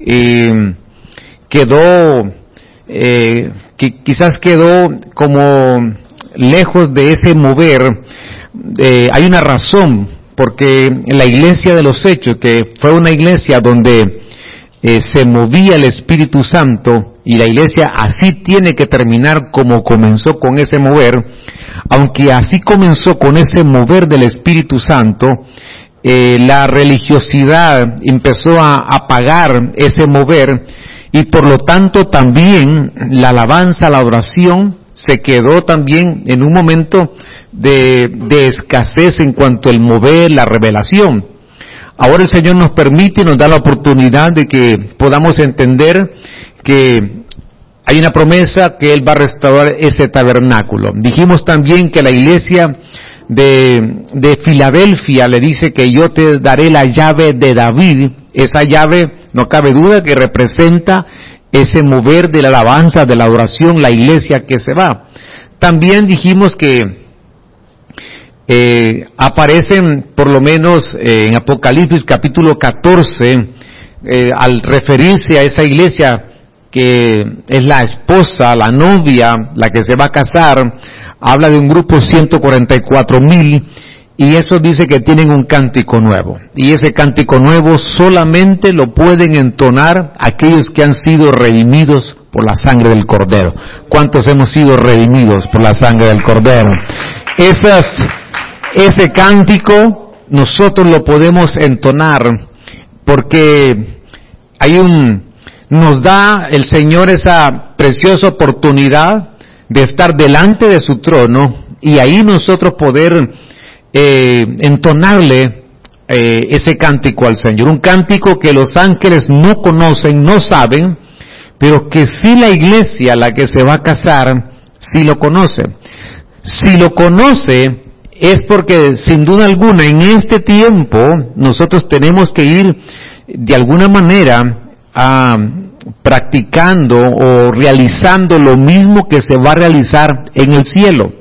eh, quedó, eh, que quizás quedó como lejos de ese mover. Eh, hay una razón, porque la iglesia de los hechos, que fue una iglesia donde se movía el Espíritu Santo, y la iglesia así tiene que terminar como comenzó con ese mover, aunque así comenzó con ese mover del Espíritu Santo, eh, la religiosidad empezó a apagar ese mover y por lo tanto también la alabanza, la oración se quedó también en un momento de, de escasez en cuanto al mover, la revelación. Ahora el Señor nos permite y nos da la oportunidad de que podamos entender que hay una promesa que Él va a restaurar ese tabernáculo. Dijimos también que la iglesia de, de Filadelfia le dice que yo te daré la llave de David. Esa llave, no cabe duda, que representa ese mover de la alabanza, de la adoración, la iglesia que se va. También dijimos que eh, aparecen por lo menos eh, en Apocalipsis capítulo 14, eh, al referirse a esa iglesia que es la esposa, la novia, la que se va a casar, habla de un grupo 144 mil y eso dice que tienen un cántico nuevo. Y ese cántico nuevo solamente lo pueden entonar aquellos que han sido redimidos por la sangre del Cordero. ¿Cuántos hemos sido redimidos por la sangre del Cordero? Esas, ese cántico nosotros lo podemos entonar porque hay un, nos da el Señor esa preciosa oportunidad de estar delante de su trono y ahí nosotros poder eh, entonarle eh, ese cántico al Señor. Un cántico que los ángeles no conocen, no saben, pero que si la iglesia, la que se va a casar, sí lo conoce. Si lo conoce, es porque sin duda alguna en este tiempo nosotros tenemos que ir de alguna manera a practicando o realizando lo mismo que se va a realizar en el cielo.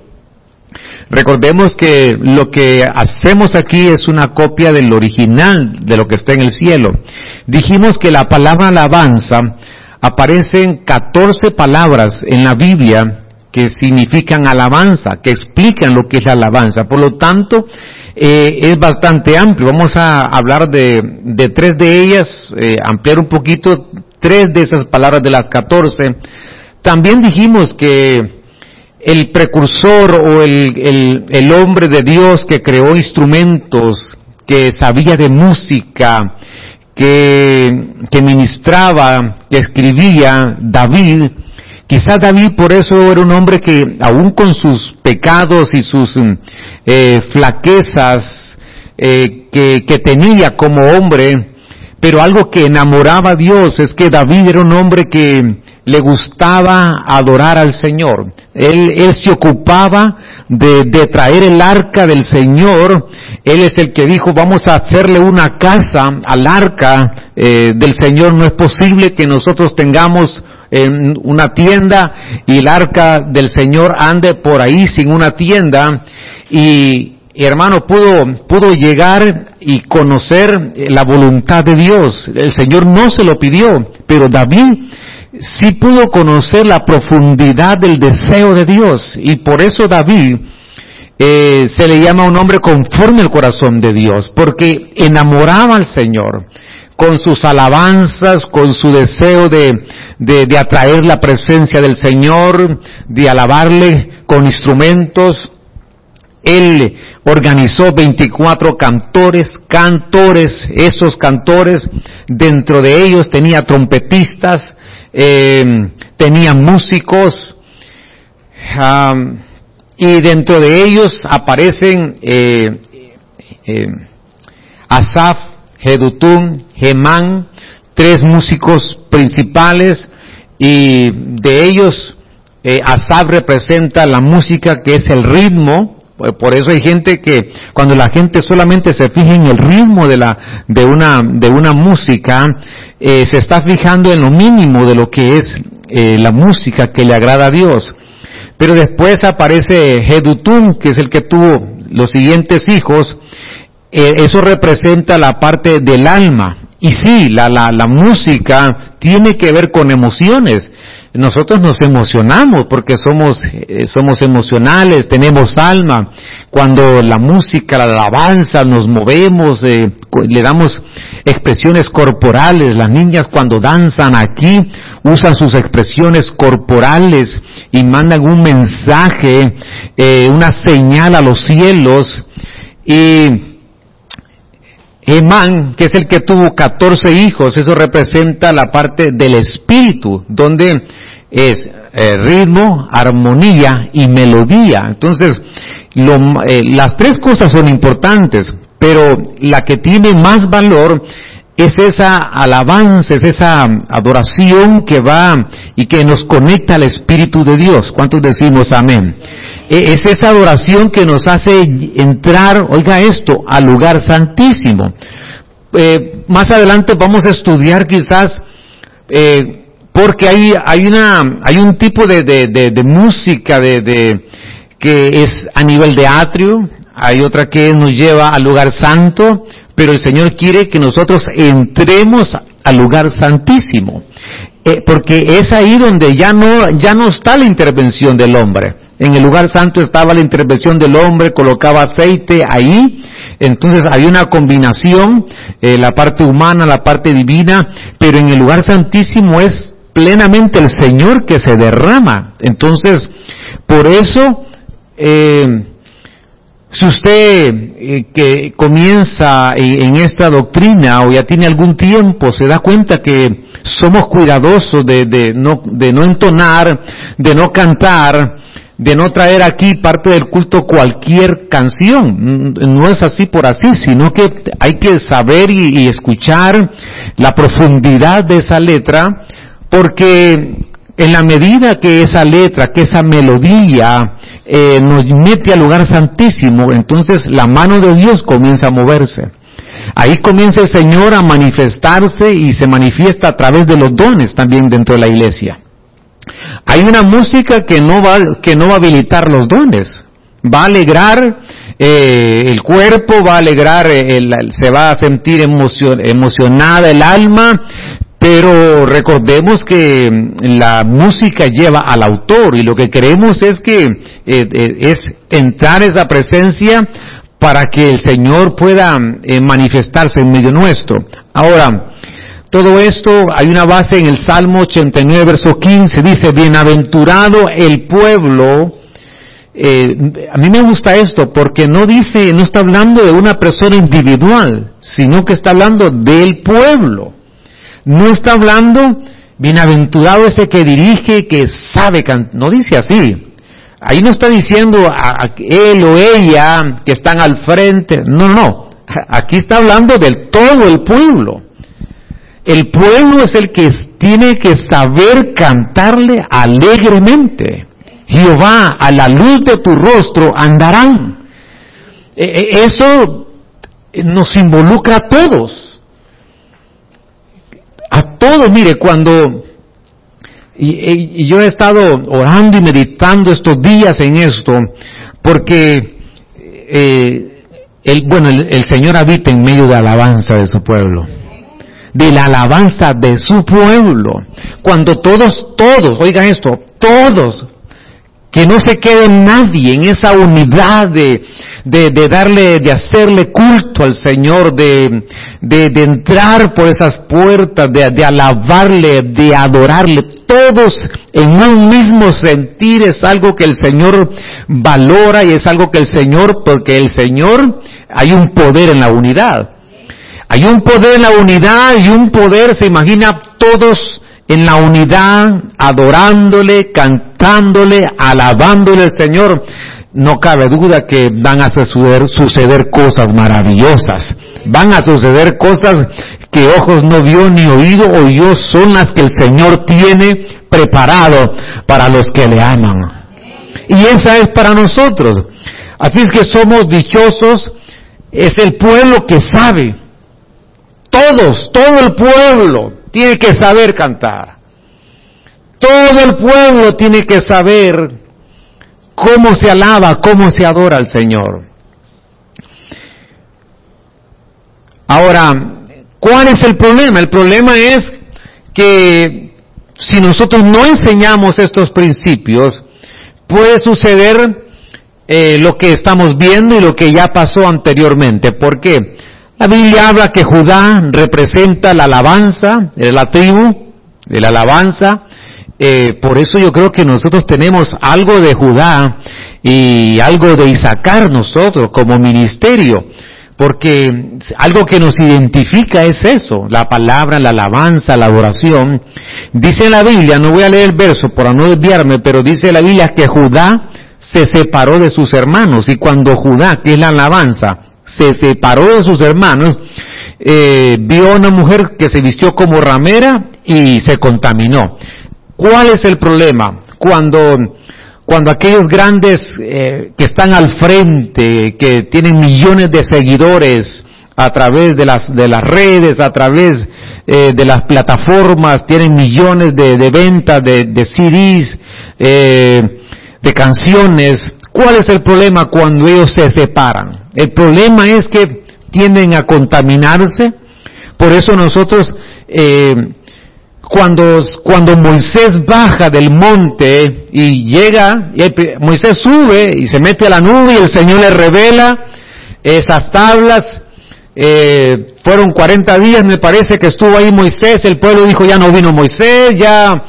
Recordemos que lo que hacemos aquí es una copia del original de lo que está en el cielo. Dijimos que la palabra alabanza aparece en 14 palabras en la Biblia que significan alabanza, que explican lo que es la alabanza. Por lo tanto, eh, es bastante amplio. Vamos a hablar de, de tres de ellas, eh, ampliar un poquito tres de esas palabras de las catorce. También dijimos que el precursor o el, el, hombre de Dios que creó instrumentos, que sabía de música, que, que ministraba, que escribía, David, Quizá David por eso era un hombre que aún con sus pecados y sus eh, flaquezas eh, que, que, tenía como hombre, pero algo que enamoraba a Dios es que David era un hombre que le gustaba adorar al Señor. Él, él se ocupaba de, de, traer el arca del Señor. Él es el que dijo, vamos a hacerle una casa al arca eh, del Señor. No es posible que nosotros tengamos en una tienda y el arca del Señor ande por ahí sin una tienda y hermano, pudo, pudo llegar y conocer la voluntad de Dios. El Señor no se lo pidió, pero David sí pudo conocer la profundidad del deseo de Dios. Y por eso David eh, se le llama un hombre conforme al corazón de Dios, porque enamoraba al Señor con sus alabanzas, con su deseo de, de, de atraer la presencia del Señor, de alabarle con instrumentos, él organizó 24 cantores, cantores, esos cantores, dentro de ellos tenía trompetistas, eh, tenía músicos, y dentro de ellos aparecen eh, eh, Asaf, Jedutun, Gemán, tres músicos principales, y de ellos Asaf representa la música que es el ritmo, por eso hay gente que cuando la gente solamente se fija en el ritmo de la de una de una música, eh, se está fijando en lo mínimo de lo que es eh, la música que le agrada a Dios. Pero después aparece Jedutun, que es el que tuvo los siguientes hijos. Eh, eso representa la parte del alma. Y sí, la, la, la música tiene que ver con emociones nosotros nos emocionamos porque somos, eh, somos emocionales, tenemos alma. Cuando la música, la alabanza, nos movemos, eh, le damos expresiones corporales. Las niñas cuando danzan aquí usan sus expresiones corporales y mandan un mensaje, eh, una señal a los cielos. Y Emán, que es el que tuvo 14 hijos, eso representa la parte del espíritu, donde es eh, ritmo, armonía y melodía. Entonces, eh, las tres cosas son importantes, pero la que tiene más valor es esa alabanza, es esa adoración que va y que nos conecta al Espíritu de Dios. ¿Cuántos decimos amén? E, es esa adoración que nos hace entrar, oiga esto, al lugar santísimo. Eh, más adelante vamos a estudiar quizás eh, porque hay, hay, una, hay un tipo de, de, de, música de, que es a nivel de atrio, hay otra que nos lleva al lugar santo, pero el Señor quiere que nosotros entremos al lugar santísimo, eh, porque es ahí donde ya no, ya no está la intervención del hombre. En el lugar santo estaba la intervención del hombre, colocaba aceite ahí, entonces hay una combinación, eh, la parte humana, la parte divina, pero en el lugar santísimo es plenamente el Señor que se derrama. Entonces, por eso, eh, si usted eh, que comienza en esta doctrina o ya tiene algún tiempo, se da cuenta que somos cuidadosos de, de, no, de no entonar, de no cantar, de no traer aquí parte del culto cualquier canción. No es así por así, sino que hay que saber y, y escuchar la profundidad de esa letra porque en la medida que esa letra, que esa melodía eh, nos mete al lugar santísimo, entonces la mano de Dios comienza a moverse. Ahí comienza el Señor a manifestarse y se manifiesta a través de los dones también dentro de la iglesia. Hay una música que no va, que no va a habilitar los dones. Va a alegrar eh, el cuerpo, va a alegrar, el, se va a sentir emocionada el alma, pero recordemos que la música lleva al autor y lo que queremos es que eh, eh, es entrar esa presencia para que el Señor pueda eh, manifestarse en medio nuestro. Ahora, todo esto hay una base en el Salmo 89, verso 15, dice, bienaventurado el pueblo, a mí me gusta esto porque no dice, no está hablando de una persona individual, sino que está hablando del pueblo. No está hablando, bienaventurado ese que dirige, que sabe cantar. No dice así. Ahí no está diciendo a, él o ella que están al frente. No, no. Aquí está hablando del todo el pueblo. El pueblo es el que tiene que saber cantarle alegremente. Jehová, a la luz de tu rostro andarán. E, e, eso nos involucra a todos a todos, mire, cuando y, yo he estado orando y meditando estos días en esto, porque eh, el, bueno, el, Señor habita en medio de la alabanza de su pueblo, de la alabanza de su pueblo. Cuando todos, todos, oigan esto, todos que no se quede nadie en esa unidad de, de, darle, de hacerle culto al Señor, de, de, entrar por esas puertas, de, de alabarle, de adorarle, todos en un mismo sentir es algo que el Señor valora y es algo que el Señor, porque el Señor, hay un poder en la unidad. Hay un poder en la unidad y un poder, se imagina, todos en la unidad, adorándole, cantándole, alabándole al Señor, no cabe duda que van a suceder, suceder cosas maravillosas. Van a suceder cosas que ojos no vio ni oído oyó, son las que el Señor tiene preparado para los que le aman. Y esa es para nosotros. Así es que somos dichosos, es el pueblo que sabe. Todos, todo el pueblo tiene que saber cantar. Todo el pueblo tiene que saber cómo se alaba, cómo se adora al Señor. Ahora, ¿Cuál es el problema? El problema es que si nosotros no enseñamos estos principios, puede suceder eh, lo que estamos viendo y lo que ya pasó anteriormente. ¿Por qué? La Biblia habla que Judá representa la alabanza, la tribu de la alabanza. Eh, por eso yo creo que nosotros tenemos algo de Judá y algo de Isaacar nosotros como ministerio. Porque algo que nos identifica es eso, la palabra, la alabanza, la adoración. Dice la Biblia, no voy a leer el verso para no desviarme, pero dice la Biblia que Judá se separó de sus hermanos y cuando Judá, que es la alabanza, se separó de sus hermanos, eh, vio a una mujer que se vistió como ramera y se contaminó. ¿Cuál es el problema? Cuando, cuando aquellos grandes eh, que están al frente, que tienen millones de seguidores a través de las, de las redes, a través eh, de las plataformas, tienen millones de, de ventas de, de CDs, de canciones, ¿cuál es el problema cuando ellos se separan? El problema es que tienden a contaminarse. Por eso nosotros, eh, cuando, cuando Moisés baja del monte y llega, Moisés sube y se mete a la nube y el Señor le revela esas tablas, eh, fueron 40 días me parece que estuvo ahí Moisés, el pueblo dijo ya no vino Moisés, ya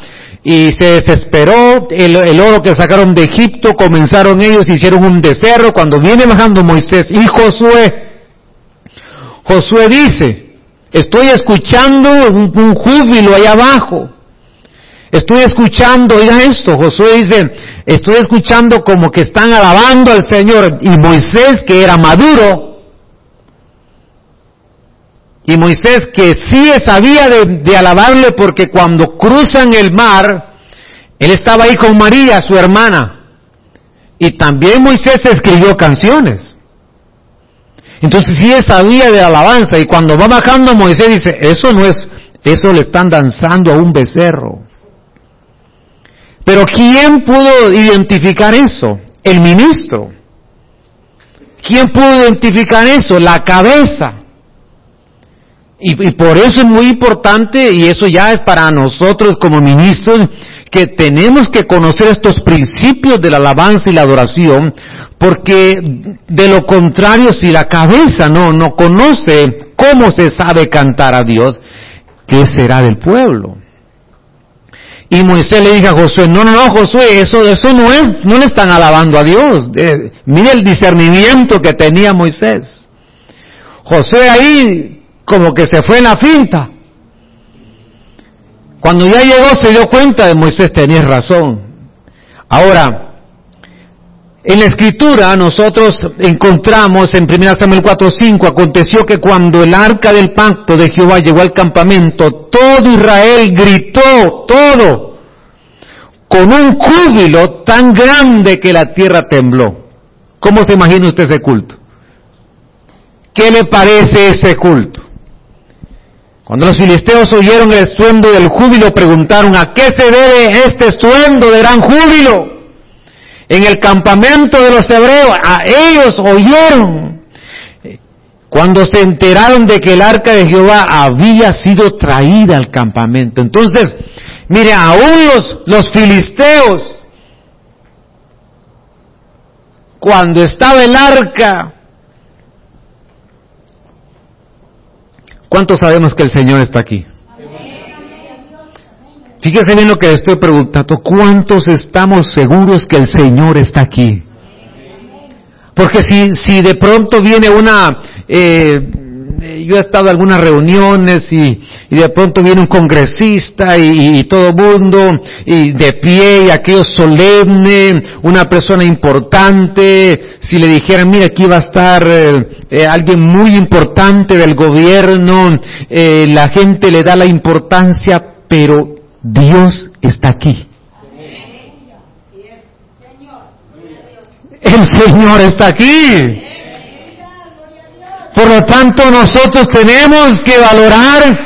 y se desesperó, el, oro que sacaron de Egipto, comenzaron ellos, hicieron un becerro, cuando viene bajando Moisés y Josué, Josué dice, estoy escuchando un, júbilo ahí abajo, estoy escuchando, oiga esto, Josué dice, estoy escuchando como que están alabando al Señor, y Moisés, que era maduro, y Moisés que sí sabía de, alabarle porque cuando cruzan el mar, él estaba ahí con María, su hermana. Y también Moisés escribió canciones. Entonces sí sabía de alabanza y cuando va bajando Moisés dice, eso no es, eso le están danzando a un becerro. Pero ¿quién pudo identificar eso? El ministro. ¿Quién pudo identificar eso? La cabeza. Y, por eso es muy importante, y eso ya es para nosotros como ministros, que tenemos que conocer estos principios de la alabanza y la adoración, porque de lo contrario, si la cabeza no, no conoce cómo se sabe cantar a Dios, ¿qué será del pueblo? Y Moisés le dijo a Josué, no, no, no, Josué, eso, eso no es, no le están alabando a Dios. Eh, mire el discernimiento que tenía Moisés. Josué ahí como que se fue en la finta. Cuando ya llegó se dio cuenta de Moisés tenía razón. Ahora, en la escritura nosotros encontramos en 1 Samuel 4:5, aconteció que cuando el arca del pacto de Jehová llegó al campamento, todo Israel gritó, todo, con un júbilo tan grande que la tierra tembló. ¿Cómo se imagina usted ese culto? ¿Qué le parece ese culto? Cuando los filisteos oyeron el estruendo del júbilo, preguntaron, ¿a qué se debe este estruendo de gran júbilo? En el campamento de los hebreos, a ellos oyeron. Cuando se enteraron de que el arca de Jehová había sido traída al campamento. Entonces, mire, aún los, los filisteos, cuando estaba el arca, ¿Cuántos sabemos que el Señor está aquí? Fíjese bien lo que estoy preguntando. ¿Cuántos estamos seguros que el Señor está aquí? Porque si, si de pronto viene una, eh, yo he estado en algunas reuniones y, de pronto viene un congresista y, todo mundo y de pie y aquello solemne, una persona importante, si le dijeran, mira, aquí va a estar eh, eh, alguien muy importante del gobierno, eh, la gente le da la importancia, pero Dios está aquí. El Señor está aquí. Por lo tanto, nosotros tenemos que valorar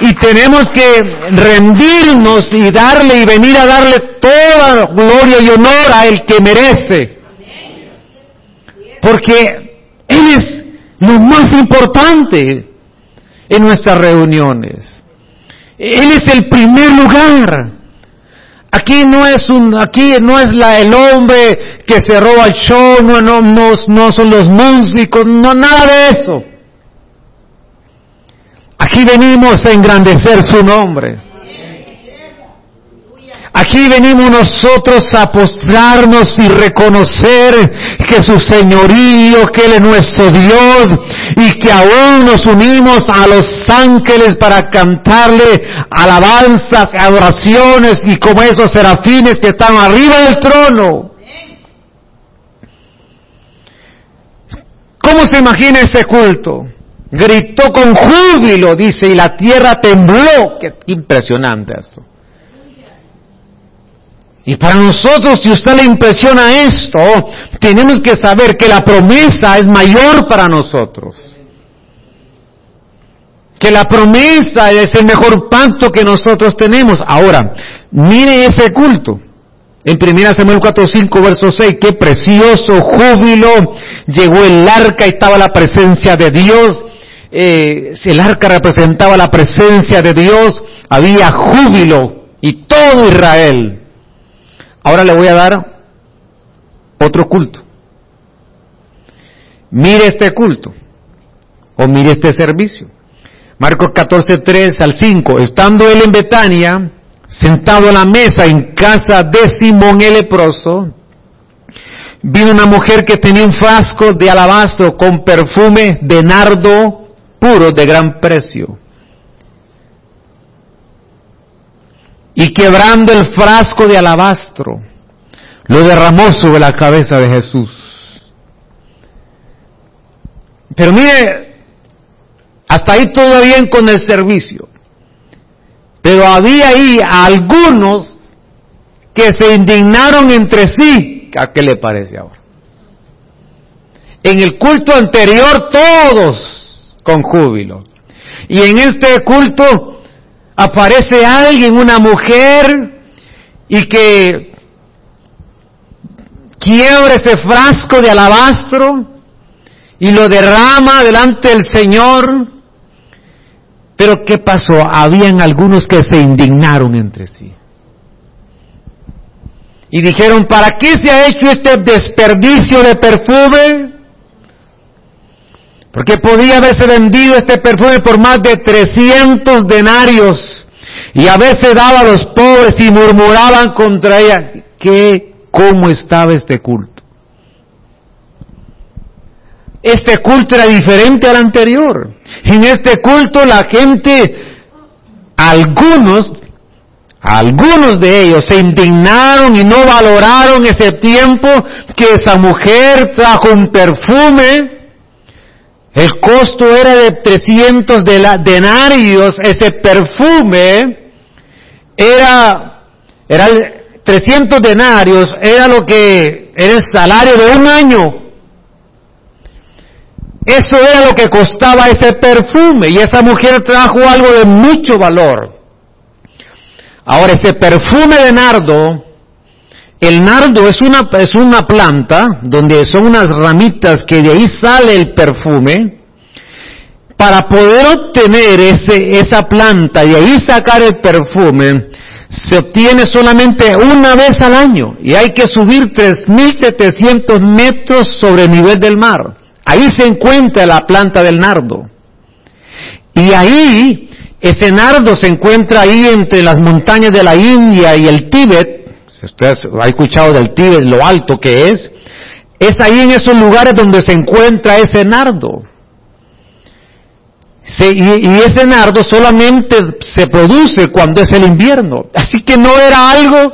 y tenemos que rendirnos y darle y venir a darle toda gloria y honor a el que merece. Porque Él es lo más importante. en nuestras reuniones. Él es el primer lugar. Aquí no es un, aquí no es la, el hombre que se roba el show, no, no, no, no son los músicos, no, nada de eso. Aquí venimos a engrandecer su nombre. Aquí venimos nosotros a postrarnos y reconocer que su señorío, que Él es nuestro Dios y que aún nos unimos a los ángeles para cantarle alabanzas, adoraciones y como esos serafines que están arriba del trono. ¿Cómo se imagina ese culto? Gritó con júbilo, dice, y la tierra tembló. Qué impresionante esto. Y para nosotros, si usted le impresiona esto, tenemos que saber que la promesa es mayor para nosotros. Que la promesa es el mejor pacto que nosotros tenemos. Ahora, mire ese culto. En 1 Samuel 4, 5, verso 6, qué precioso júbilo. Llegó el arca, estaba la presencia de Dios. Eh, el arca representaba la presencia de Dios. Había júbilo. Y todo Israel Ahora le voy a dar otro culto. Mire este culto o mire este servicio. Marcos 14, 3 al 5. Estando él en Betania, sentado a la mesa en casa de Simón el leproso, vino una mujer que tenía un frasco de alabastro con perfume de nardo puro de gran precio y quebrando el frasco de alabastro, lo derramó sobre la cabeza de Jesús. Pero mire, hasta ahí todo bien con el servicio. Pero había ahí algunos que se indignaron entre sí. ¿A qué le parece ahora? En el culto anterior todos con júbilo. Y en este culto aparece alguien, una mujer, y que quiebra ese frasco de alabastro y lo derrama delante del Señor. Pero ¿qué pasó? Habían algunos que se indignaron entre sí. Y dijeron, ¿para qué se ha hecho este desperdicio de perfume? Porque podía haberse vendido este perfume por más de 300 denarios y haberse dado a los pobres y murmuraban contra ella. ¿Qué, cómo estaba este culto? Este culto era diferente al anterior. En este culto la gente, algunos, algunos de ellos se indignaron y no valoraron ese tiempo que esa mujer trajo un perfume el costo era de 300 denarios, ese perfume era, era 300 denarios, era lo que era el salario de un año. Eso era lo que costaba ese perfume y esa mujer trajo algo de mucho valor. Ahora ese perfume de nardo el nardo es una, es una planta donde son unas ramitas que de ahí sale el perfume. Para poder obtener ese, esa planta y ahí sacar el perfume, se obtiene solamente una vez al año y hay que subir 3.700 metros sobre el nivel del mar. Ahí se encuentra la planta del nardo. Y ahí, ese nardo se encuentra ahí entre las montañas de la India y el Tíbet, si usted ha escuchado del Tíbet, lo alto que es, es ahí en esos lugares donde se encuentra ese nardo. y, ese nardo solamente se produce cuando es el invierno. Así que no era algo,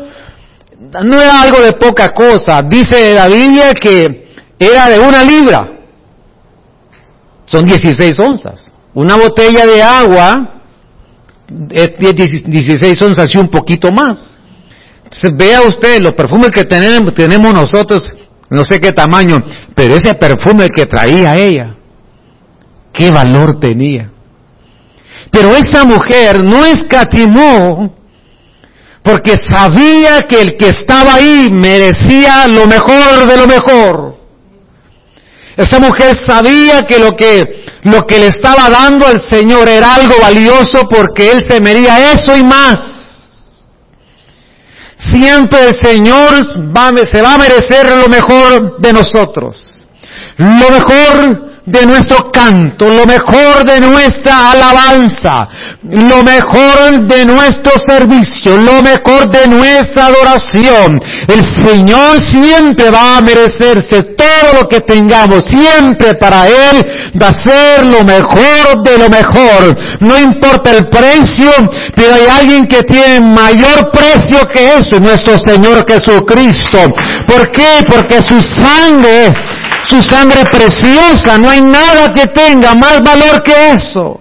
no era algo de poca cosa. Dice la Biblia que era de una libra. Son 16 onzas. Una botella de agua es 16 onzas y un poquito más vea usted los perfumes que tenemos, tenemos nosotros, no sé qué tamaño, pero ese perfume que traía ella, qué valor tenía. Pero esa mujer no escatimó porque sabía que el que estaba ahí merecía lo mejor de lo mejor. Esa mujer sabía que lo que lo que le estaba dando al Señor era algo valioso porque Él se mería eso y más. Siempre el Señor se va a merecer lo mejor de nosotros. Lo mejor de nuestro canto, lo mejor de nuestra alabanza, lo mejor de nuestro servicio, lo mejor de nuestra adoración. El Señor siempre va a merecerse todo lo que tengamos, siempre para Él va a ser lo mejor de lo mejor. No importa el precio, pero hay alguien que tiene mayor precio que eso, nuestro Señor Jesucristo. ¿Por qué? Porque su sangre su sangre preciosa, no hay nada que tenga más valor que eso.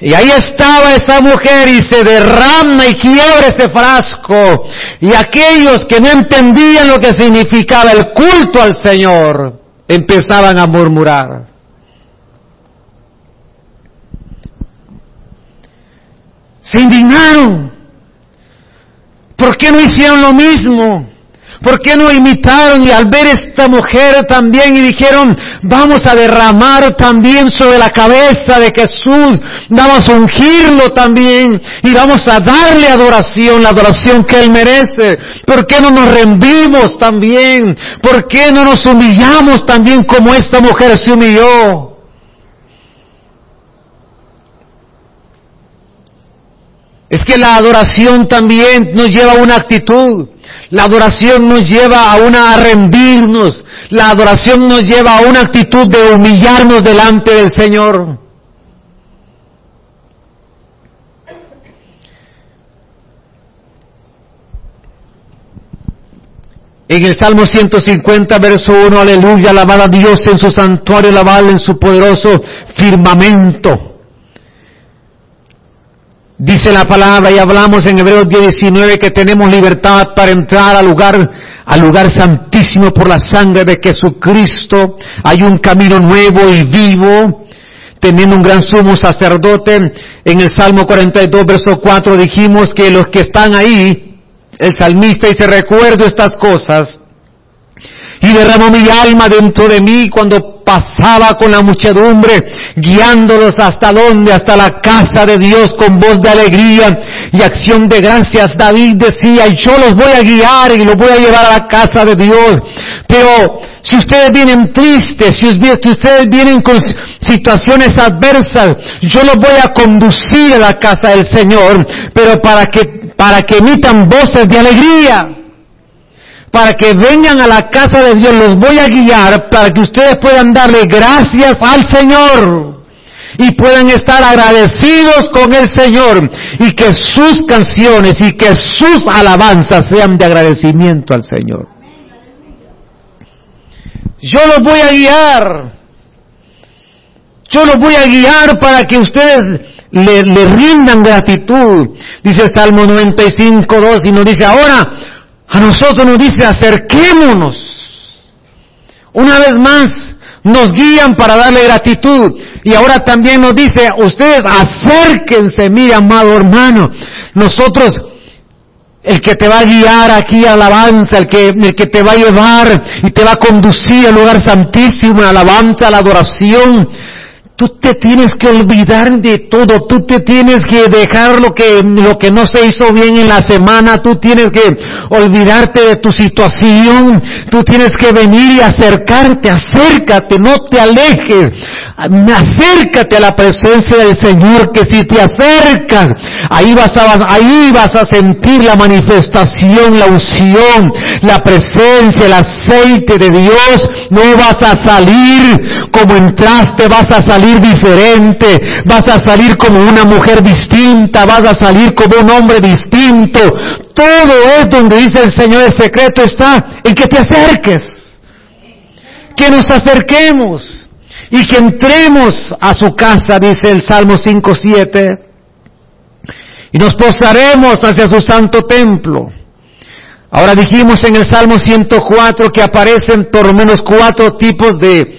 Y ahí estaba esa mujer y se derrama y quiebra ese frasco. Y aquellos que no entendían lo que significaba el culto al Señor, empezaban a murmurar. Se indignaron. ¿Por qué no hicieron lo mismo? ¿Por qué no imitaron y al ver esta mujer también y dijeron, vamos a derramar también sobre la cabeza de Jesús, vamos a ungirlo también y vamos a darle adoración, la adoración que Él merece? ¿Por qué no nos rendimos también? ¿Por qué no nos humillamos también como esta mujer se humilló? Es que la adoración también nos lleva a una actitud. La adoración nos lleva a una a rendirnos. La adoración nos lleva a una actitud de humillarnos delante del Señor. En el Salmo 150, verso 1, aleluya, alabada a Dios en su santuario, alabada en su poderoso firmamento. Dice la palabra y hablamos en Hebreos 19 que tenemos libertad para entrar al lugar, al lugar santísimo por la sangre de Jesucristo. Hay un camino nuevo y vivo, teniendo un gran sumo sacerdote. En el Salmo 42, verso 4 dijimos que los que están ahí, el salmista dice, recuerdo estas cosas y derramó mi alma dentro de mí cuando pasaba con la muchedumbre, guiándolos hasta donde, hasta la casa de Dios con voz de alegría y acción de gracias. David decía, yo los voy a guiar y los voy a llevar a la casa de Dios. Pero si ustedes vienen tristes, si ustedes vienen con situaciones adversas, yo los voy a conducir a la casa del Señor, pero para que, para que emitan voces de alegría para que vengan a la casa de Dios, los voy a guiar para que ustedes puedan darle gracias al Señor y puedan estar agradecidos con el Señor y que sus canciones y que sus alabanzas sean de agradecimiento al Señor. Yo los voy a guiar. Yo los voy a guiar para que ustedes le, le rindan gratitud. Dice Salmo 95, 2 y nos dice, ahora a nosotros nos dice acerquémonos. Una vez más, nos guían para darle gratitud. Y ahora también nos dice, ustedes acérquense, mi amado hermano. Nosotros, el que te va a guiar aquí alabanza, el que, el que te va a llevar y te va a conducir al lugar santísimo, alabanza, la adoración, Tú te tienes que olvidar de todo, tú te tienes que dejar lo que, lo que no se hizo bien en la semana, tú tienes que olvidarte de tu situación, tú tienes que venir y acercarte, acércate, no te alejes, acércate a la presencia del Señor, que si te acercas, ahí vas a, ahí vas a sentir la manifestación, la unción, la presencia, el aceite de Dios, no vas a salir como entraste, vas a salir diferente, vas a salir como una mujer distinta, vas a salir como un hombre distinto. Todo es donde dice el Señor, el secreto está en que te acerques, que nos acerquemos y que entremos a su casa, dice el Salmo 5.7, y nos posaremos hacia su santo templo. Ahora dijimos en el Salmo 104 que aparecen por lo menos cuatro tipos de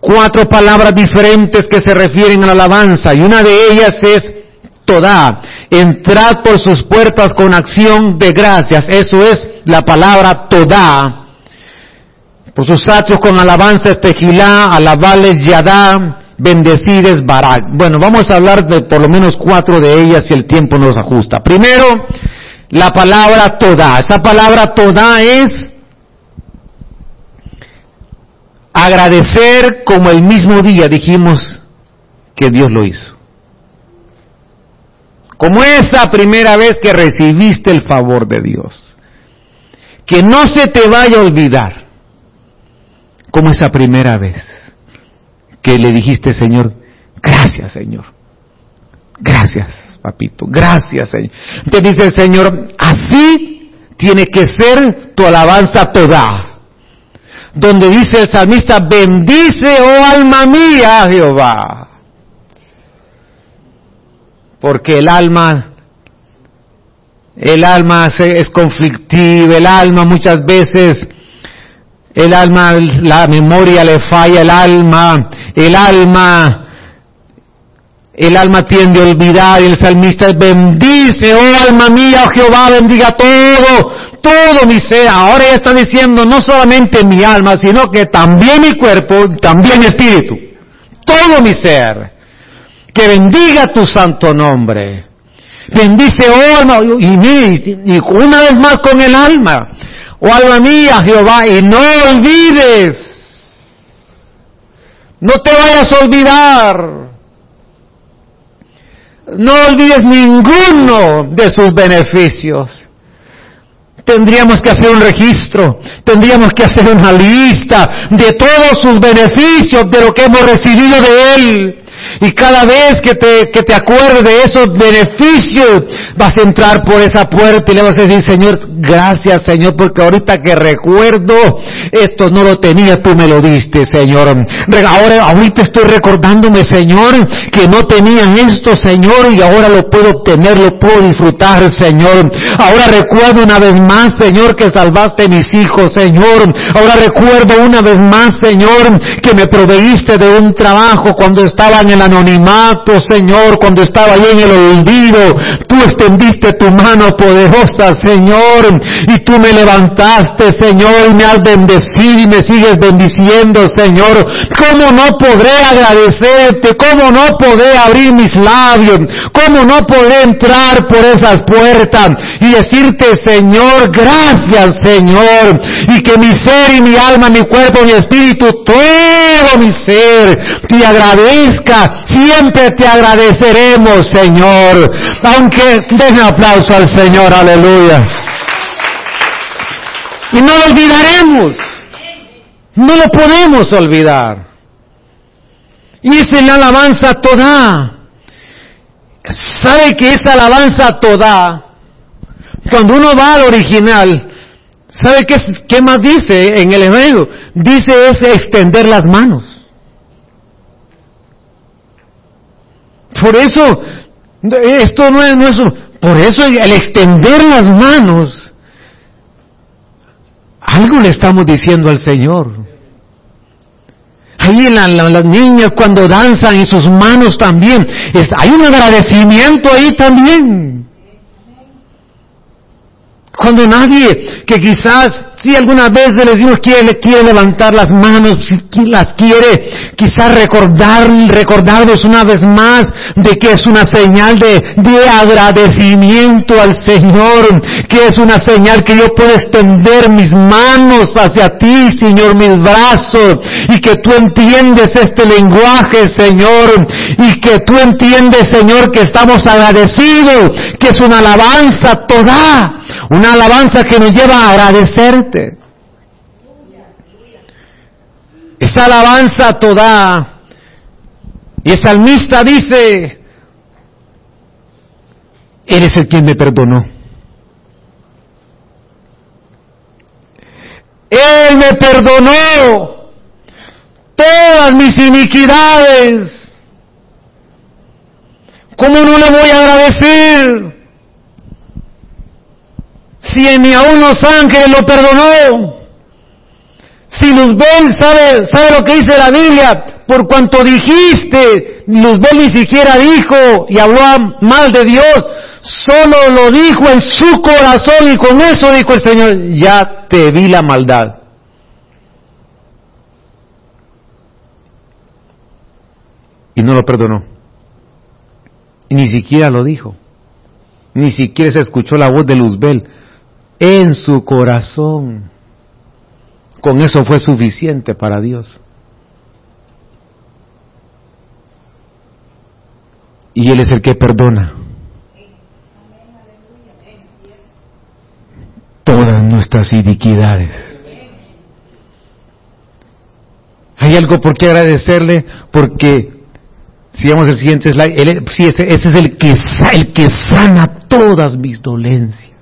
cuatro palabras diferentes que se refieren a la alabanza y una de ellas es toda. Entrad por sus puertas con acción de gracias. Eso es la palabra toda. Por sus atrios con alabanza estejilá, alabales yadá, bendecides barak. Bueno, vamos a hablar de por lo menos cuatro de ellas si el tiempo nos ajusta. Primero, la palabra toda. Esa palabra toda es agradecer como el mismo día dijimos que Dios lo hizo. Como esa primera vez que recibiste el favor de Dios. Que no se te vaya a olvidar. Como esa primera vez que le dijiste, Señor, gracias, Señor. Gracias, papito. Gracias, Señor. Entonces dice el Señor, así tiene que ser tu alabanza toda. Donde dice el salmista, bendice, oh alma mía, Jehová porque el alma, el alma es conflictiva, el alma muchas veces, el alma, la memoria le falla el alma, el alma, el alma tiende a olvidar y el salmista bendice, oh alma mía, oh Jehová, bendiga todo, todo mi ser. Ahora ya está diciendo no solamente mi alma, sino que también mi cuerpo, también mi espíritu, todo mi ser que bendiga tu santo nombre. Bendice, oh alma, y, y una vez más con el alma. Oh alma mía, Jehová, y no olvides, no te vayas a olvidar, no olvides ninguno de sus beneficios. Tendríamos que hacer un registro, tendríamos que hacer una lista de todos sus beneficios, de lo que hemos recibido de Él. Y cada vez que te, que te acuerdes de esos beneficios, vas a entrar por esa puerta y le vas a decir, Señor, gracias Señor, porque ahorita que recuerdo, esto no lo tenía, tú me lo diste, Señor. Ahora, ahorita estoy recordándome, Señor, que no tenía esto, Señor, y ahora lo puedo obtener, lo puedo disfrutar, Señor. Ahora recuerdo una vez más, Señor, que salvaste mis hijos, Señor. Ahora recuerdo una vez más, Señor, que me proveíste de un trabajo cuando estaba en el anonimato, Señor, cuando estaba ahí en el olvido, tú extendiste tu mano poderosa, Señor, y tú me levantaste, Señor, y me has bendecido y me sigues bendiciendo, Señor. ¿Cómo no podré agradecerte? ¿Cómo no podré abrir mis labios? ¿Cómo no podré entrar por esas puertas y decirte, Señor, gracias, Señor, y que mi ser y mi alma, mi cuerpo, mi espíritu, todo mi ser, te agradezca siempre te agradeceremos, Señor. Aunque den aplauso al Señor, aleluya. Y no lo olvidaremos. No lo podemos olvidar. Y es la alabanza toda. ¿Sabe que esa alabanza toda, cuando uno va al original, ¿sabe qué, qué más dice en el hebreo? Dice es extender las manos. Por eso, esto no es, no es, por eso el extender las manos, algo le estamos diciendo al Señor. Ahí las niñas cuando danzan y sus manos también, hay un agradecimiento ahí también. Cuando nadie que quizás si algunas veces les digo quiere, quiere levantar las manos, si las quiere quizás recordar, recordarles una vez más de que es una señal de, de agradecimiento al Señor, que es una señal que yo puedo extender mis manos hacia ti, Señor, mis brazos, y que tú entiendes este lenguaje, Señor, y que tú entiendes, Señor, que estamos agradecidos, que es una alabanza toda una alabanza que nos lleva a agradecerte. Esa alabanza toda. Y el salmista dice, eres el quien me perdonó. Él me perdonó todas mis iniquidades. ¿Cómo no le voy a agradecer? Si ni aún los ángeles lo perdonó. Si Luzbel sabe, sabe lo que dice la Biblia, por cuanto dijiste, Luzbel ni siquiera dijo y habló mal de Dios, solo lo dijo en su corazón y con eso dijo el Señor, ya te vi la maldad. Y no lo perdonó. Ni siquiera lo dijo. Ni siquiera se escuchó la voz de Luzbel en su corazón. Con eso fue suficiente para Dios. Y Él es el que perdona todas nuestras iniquidades. Hay algo por qué agradecerle, porque si vamos al siguiente slide, él, ese, ese, es el que, el que sana todas mis dolencias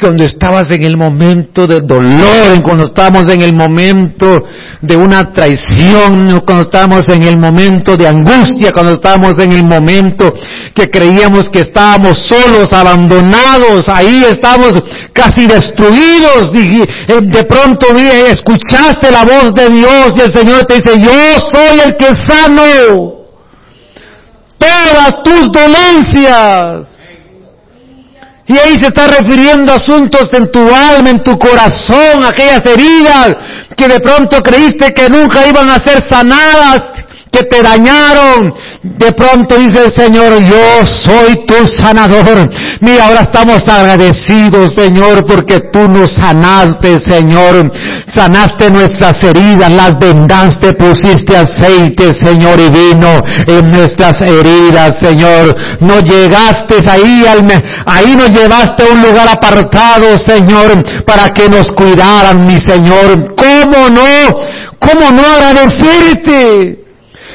cuando estabas en el momento de dolor, cuando estábamos en el momento de una traición, cuando estábamos en el momento de angustia, cuando estábamos en el momento que creíamos que estábamos solos, abandonados, ahí estamos casi destruidos, eh, de pronto escuchaste la voz de Dios y el Señor te dice, yo soy el que sano todas tus dolencias. Y ahí se está refiriendo a asuntos en tu alma, en tu corazón, aquellas heridas que de pronto creíste que nunca iban a ser sanadas, que te dañaron. De pronto dice el Señor, yo soy tu sanador. Mira, ahora estamos agradecidos, Señor, porque tú nos sanaste, Señor. Sanaste nuestras heridas, las vendaste, pusiste aceite, Señor, y vino en nuestras heridas, Señor. No llegaste ahí, al, ahí nos llevaste a un lugar apartado, Señor, para que nos cuidaran, mi Señor. ¿Cómo no? ¿Cómo no agradecerte?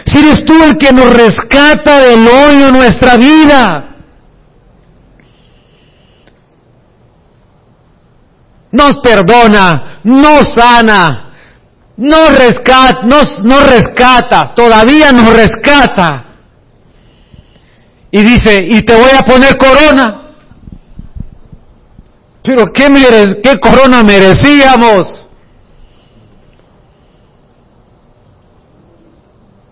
Si eres tú el que nos rescata del hoyo nuestra vida. Nos perdona, nos sana, nos rescata, nos, nos rescata, todavía nos rescata. Y dice, y te voy a poner corona. Pero ¿qué, qué corona merecíamos?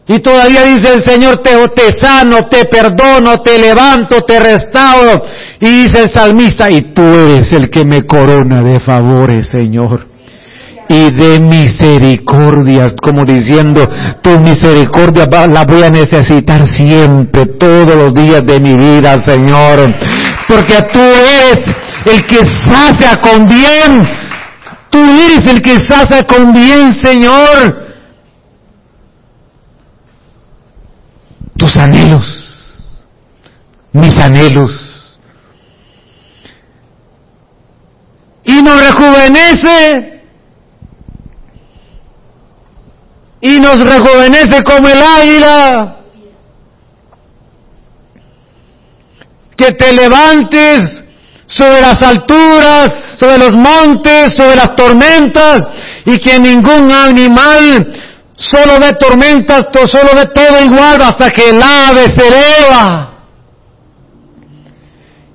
Y todavía dice el Señor, te, te sano, te perdono, te levanto, te restauro. Y dice el salmista, y tú eres el que me corona de favores, Señor. Y de misericordias, como diciendo, tu misericordia la voy a necesitar siempre, todos los días de mi vida, Señor. Porque tú eres el que sacia con bien. Tú eres el que sacia con bien, Señor. Tus anhelos, mis anhelos. Y nos rejuvenece. Y nos rejuvenece como el águila. Que te levantes sobre las alturas, sobre los montes, sobre las tormentas, y que ningún animal Solo ve tormentas, solo ve todo igual hasta que el ave se eleva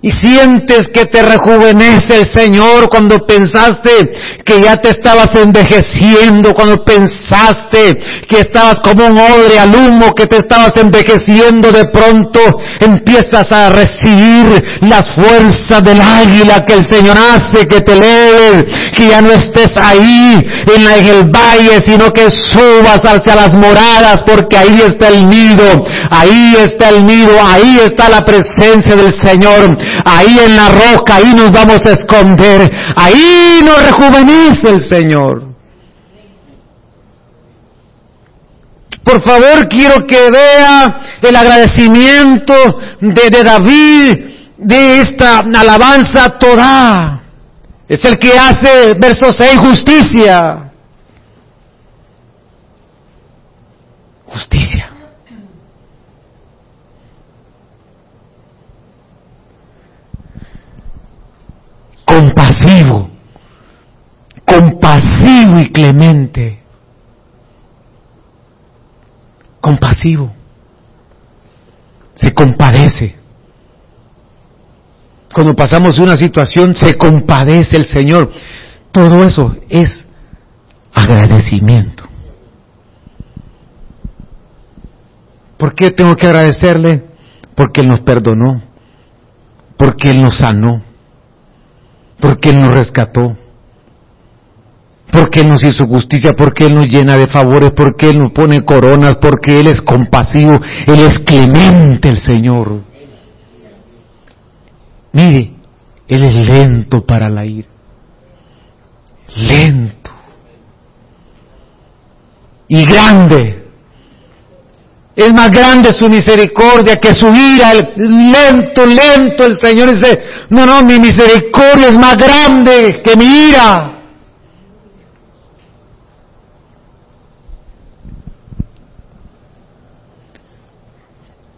y sientes que te rejuvenece el Señor cuando pensaste que ya te estabas envejeciendo, cuando pensaste que estabas como un odre al humo, que te estabas envejeciendo, de pronto empiezas a recibir las fuerzas del águila que el Señor hace que te eleve, que ya no estés ahí en, en el valle, sino que subas hacia las moradas, porque ahí está el nido, ahí está el nido, ahí está la presencia del Señor ahí en la roca, ahí nos vamos a esconder, ahí nos rejuvenece el Señor. Por favor, quiero que vea el agradecimiento de, David de esta alabanza toda. Es el que hace, verso 6, justicia. Justicia. Compasivo, compasivo y clemente, compasivo, se compadece. Cuando pasamos una situación, se compadece el Señor. Todo eso es agradecimiento. ¿Por qué tengo que agradecerle? Porque Él nos perdonó, porque Él nos sanó porque Él nos rescató, porque Él nos hizo justicia, porque Él nos llena de favores, porque Él nos pone coronas, porque Él es compasivo, Él es clemente el Señor. Mire, Él es lento para la ira. Lento. Y grande. Es más grande su misericordia que su ira. lento, lento el Señor dice, no, no, mi misericordia es más grande que mi ira.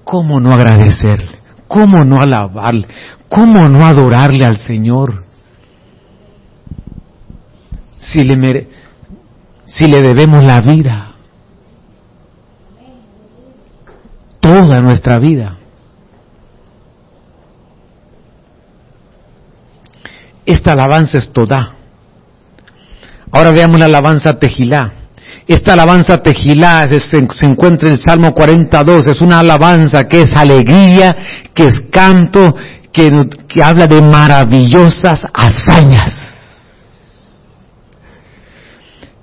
¿Cómo no agradecerle? ¿Cómo no alabarle? ¿Cómo no adorarle al Señor? Si le, si le debemos la vida, toda nuestra vida. Esta alabanza es toda. Ahora veamos la alabanza tejilá. Esta alabanza tejilá se, encuentra en Salmo 42, es una alabanza que es alegría, que es canto, que, que habla de maravillosas hazañas.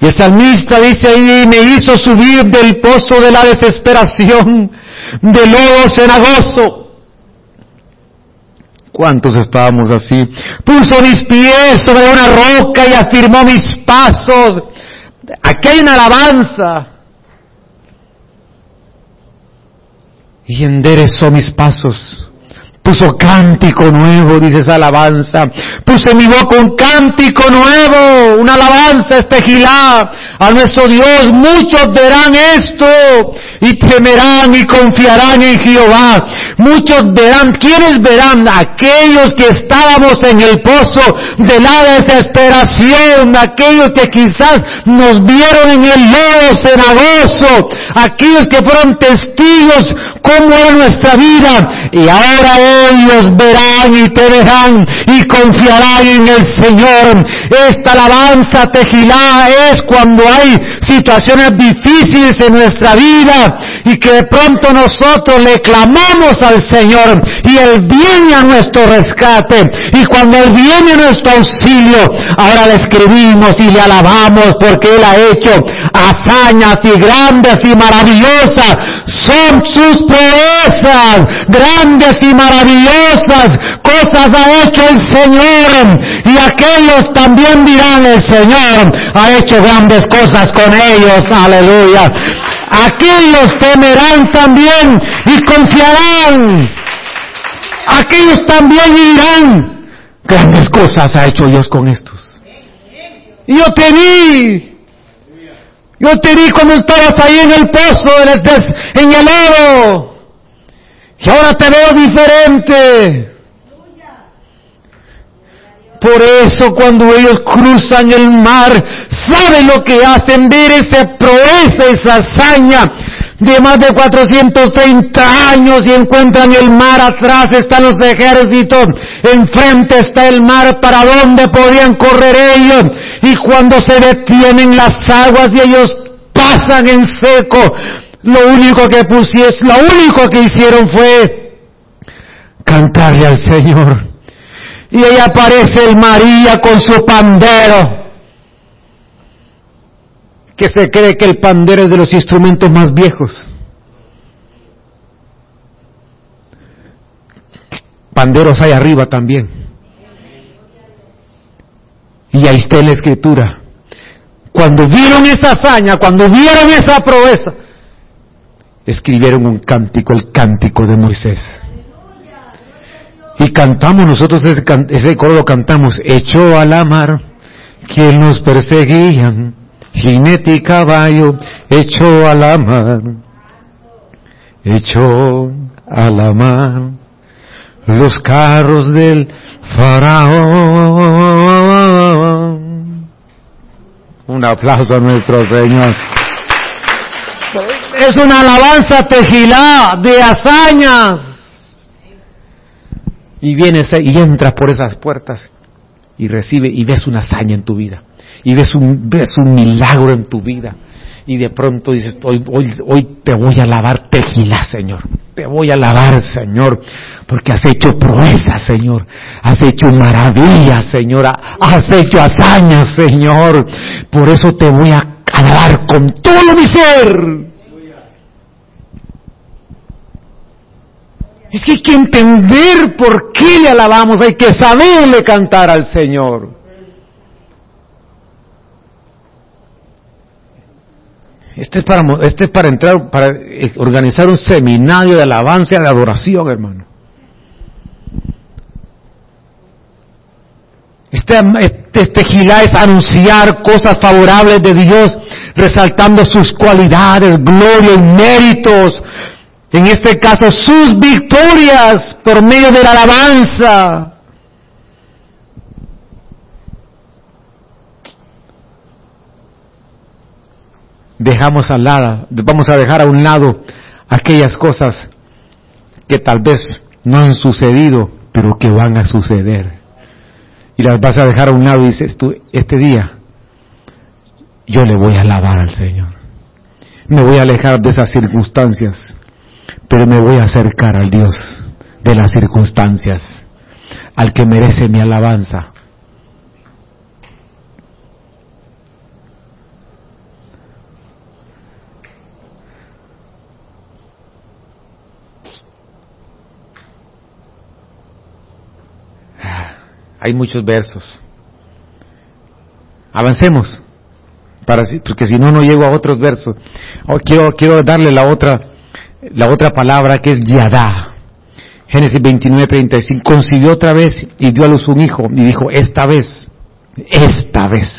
Y el salmista dice ahí, me hizo subir del pozo de la desesperación, de lodo cenagoso. ¿Cuántos estábamos así? Puso mis pies sobre una roca y afirmó mis pasos. Una alabanza. Y enderezó mis pasos puso cántico nuevo, dice esa alabanza. Puse mi boca un cántico nuevo, una alabanza estegilá a nuestro Dios. Muchos verán esto y temerán y confiarán en Jehová. Muchos verán, ¿quiénes verán? Aquellos que estábamos en el pozo de la desesperación, aquellos que quizás nos vieron en el lodo cenagoso, aquellos que fueron testigos cómo era nuestra vida y ahora ellos verán y te verán y confiarán en el Señor. Esta alabanza tejilá es cuando hay situaciones difíciles en nuestra vida y que de pronto nosotros le clamamos al Señor y Él viene a nuestro rescate y cuando Él viene a nuestro auxilio, ahora le escribimos y le alabamos porque Él ha hecho hazañas y grandes y maravillosas. Son sus proezas, grandes y maravillosas cosas ha hecho el Señor y aquellos también dirán el Señor ha hecho grandes cosas con ellos, aleluya. Aquellos temerán también y confiarán. Aquellos también dirán, grandes cosas ha hecho Dios con estos. Yo te vi, yo te vi cuando estabas ahí en el pozo, en el oro. Y ahora te veo diferente. Por eso cuando ellos cruzan el mar, saben lo que hacen, ver esa proeza, esa hazaña de más de 430 años y encuentran el mar atrás, están los ejércitos, enfrente está el mar para donde podían correr ellos y cuando se detienen las aguas y ellos pasan en seco, lo único que pusieron, lo único que hicieron fue cantarle al Señor. Y ahí aparece el María con su pandero. Que se cree que el pandero es de los instrumentos más viejos. Panderos hay arriba también. Y ahí está la escritura. Cuando vieron esa hazaña, cuando vieron esa proeza, escribieron un cántico, el cántico de Moisés. Y cantamos nosotros ese, ese coro lo cantamos, echó a la mar quien nos perseguían, jinete y caballo, echó a la mar, echó a la mar los carros del faraón. Un aplauso a nuestro Señor. Es una alabanza tejilá de hazañas y vienes y entras por esas puertas y recibe y ves una hazaña en tu vida y ves un, ves un milagro en tu vida y de pronto dices, hoy, hoy, hoy te voy a lavar tequila, Señor. Te voy a lavar, Señor, porque has hecho proezas, Señor. Has hecho maravillas, Señor. Has hecho hazañas, Señor. Por eso te voy a alabar con todo mi ser. Es que hay que entender por qué le alabamos, hay que saberle cantar al Señor. Este es para, este es para entrar, para eh, organizar un seminario de alabanza y de adoración, hermano. Este, este, este es anunciar cosas favorables de Dios, resaltando sus cualidades, gloria y méritos. En este caso, sus victorias por medio de la alabanza. dejamos al lado, vamos a dejar a un lado aquellas cosas que tal vez no han sucedido, pero que van a suceder. Y las vas a dejar a un lado y dices tú, este día yo le voy a alabar al Señor. Me voy a alejar de esas circunstancias, pero me voy a acercar al Dios de las circunstancias, al que merece mi alabanza, Hay muchos versos. Avancemos, para, porque si no, no llego a otros versos. Oh, quiero, quiero darle la otra, la otra palabra que es Yadá. Génesis 29, 35. Concibió otra vez y dio a luz un hijo y dijo, esta vez, esta vez,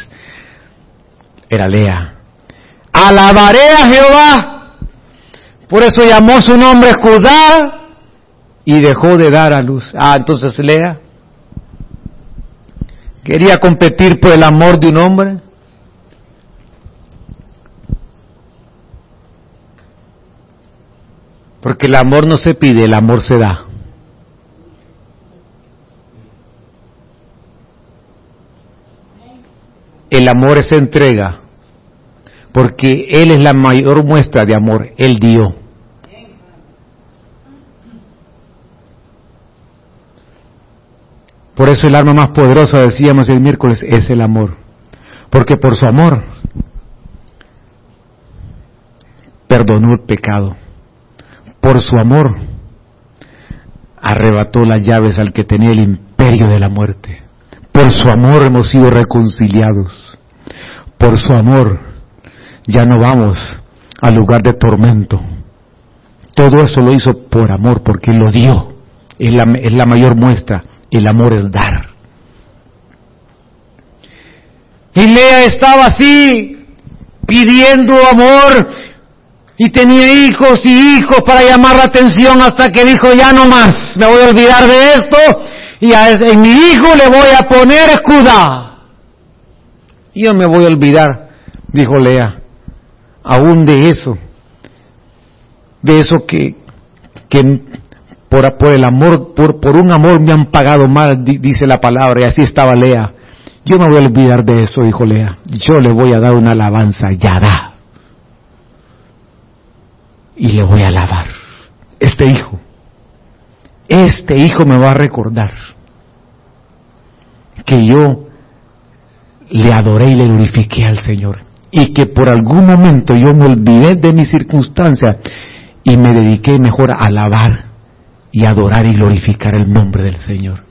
era Lea. Alabaré a Jehová. Por eso llamó su nombre Judá y dejó de dar a luz. Ah, entonces Lea Quería competir por el amor de un hombre. Porque el amor no se pide, el amor se da. El amor es entrega, porque Él es la mayor muestra de amor, Él dio. Por eso el arma más poderosa, decíamos el miércoles, es el amor. Porque por su amor perdonó el pecado. Por su amor arrebató las llaves al que tenía el imperio de la muerte. Por su amor hemos sido reconciliados. Por su amor ya no vamos al lugar de tormento. Todo eso lo hizo por amor, porque lo dio. Es la, es la mayor muestra el amor es dar. Y Lea estaba así, pidiendo amor, y tenía hijos y hijos para llamar la atención hasta que dijo, ya no más, me voy a olvidar de esto, y a en mi hijo le voy a poner escuda. Yo me voy a olvidar, dijo Lea, aún de eso, de eso que, que por, por el amor, por, por, un amor me han pagado mal, dice la palabra, y así estaba Lea. Yo me voy a olvidar de eso, dijo Lea. Yo le voy a dar una alabanza, ya da. Y le voy a alabar. Este hijo, este hijo me va a recordar que yo le adoré y le glorifiqué al Señor. Y que por algún momento yo me olvidé de mi circunstancia y me dediqué mejor a alabar y adorar y glorificar el nombre del Señor.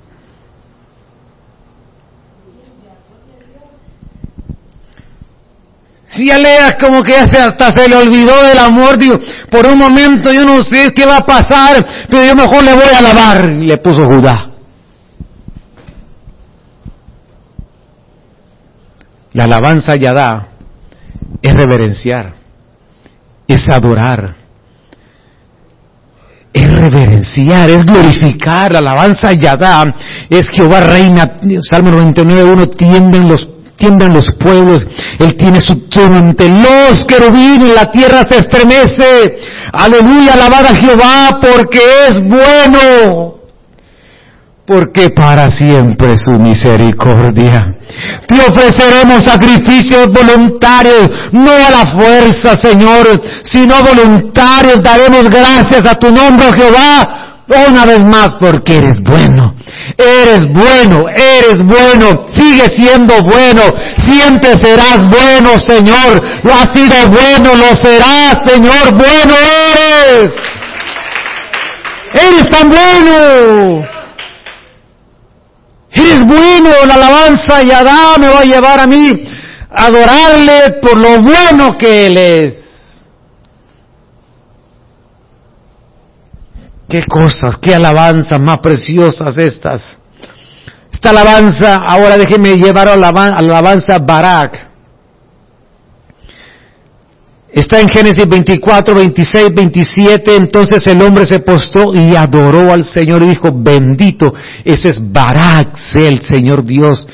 Si aleas como que hasta se le olvidó del amor, digo, por un momento yo no sé qué va a pasar, pero yo mejor le voy a alabar. Y le puso Judá. La alabanza Yadá es reverenciar, es adorar, es reverenciar, es glorificar, la alabanza Yadá, es Jehová reina, Salmo 99.1, tienden los tiemblan los pueblos, Él tiene su trono ante los querubines, la tierra se estremece, aleluya, alabad a Jehová porque es bueno, porque para siempre su misericordia. Te ofreceremos sacrificios voluntarios, no a la fuerza, Señor, sino voluntarios. Daremos gracias a tu nombre, Jehová, una vez más, porque eres bueno. Eres bueno, eres bueno, sigue siendo bueno, siempre serás bueno, Señor. Lo has sido bueno, lo serás, Señor, bueno eres. Eres tan bueno. Eres bueno, la alabanza y Adán me va a llevar a mí a adorarle por lo bueno que Él es. Qué cosas, qué alabanzas más preciosas estas. Esta alabanza, ahora déjeme llevar a la alabanza Barak. Está en Génesis 24, 26, 27. Entonces el hombre se postró y adoró al Señor y dijo, bendito, ese es Barak, el Señor Dios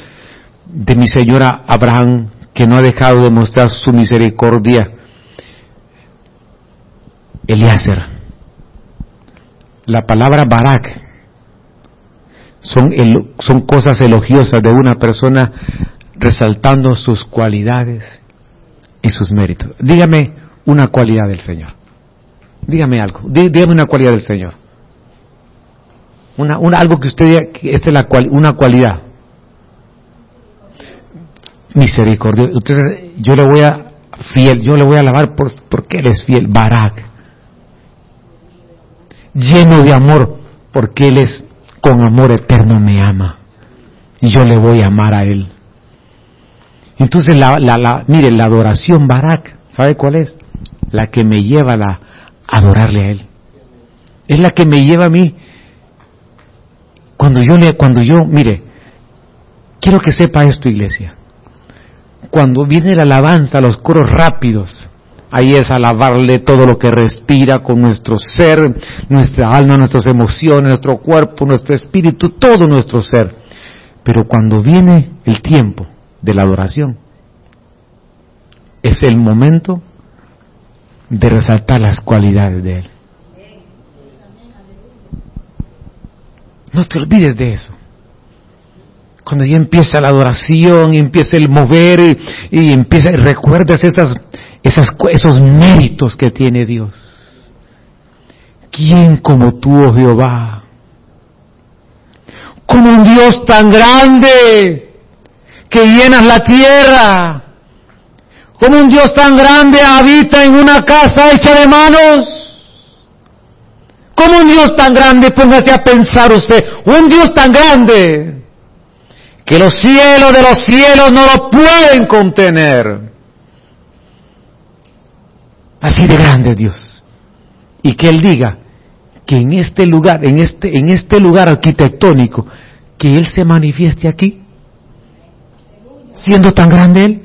de mi señora Abraham, que no ha dejado de mostrar su misericordia. Eliezer. La palabra Barak son, son cosas elogiosas de una persona resaltando sus cualidades y sus méritos. Dígame una cualidad del Señor. Dígame algo. Dígame una cualidad del Señor. Una, una algo que usted diga que esta es la cual, una cualidad. Misericordia. Entonces yo le voy a fiel, yo le voy a alabar por, porque él es fiel. Barak. Lleno de amor porque él es con amor eterno me ama. Y yo le voy a amar a él. Entonces, la, la, la, mire, la adoración Barak, ¿sabe cuál es? La que me lleva a adorarle a Él. Es la que me lleva a mí. Cuando yo le, cuando yo, mire, quiero que sepa esto, iglesia. Cuando viene la alabanza, los coros rápidos, ahí es alabarle todo lo que respira con nuestro ser, nuestra alma, nuestras emociones, nuestro cuerpo, nuestro espíritu, todo nuestro ser. Pero cuando viene el tiempo de la adoración. Es el momento de resaltar las cualidades de Él. No te olvides de eso. Cuando ya empieza la adoración y empieza el mover y, empieza, recuerdas esas, esas, esos méritos que tiene Dios. ¿Quién como tú, oh Jehová? Como un Dios tan grande que llenas la tierra. Como un Dios tan grande habita en una casa hecha de manos. Como un Dios tan grande, póngase a pensar usted, un Dios tan grande que los cielos de los cielos no lo pueden contener. Así de grande es Dios. Y que Él diga que en este lugar, en este, en este lugar arquitectónico, que Él se manifieste aquí siendo tan grande Él?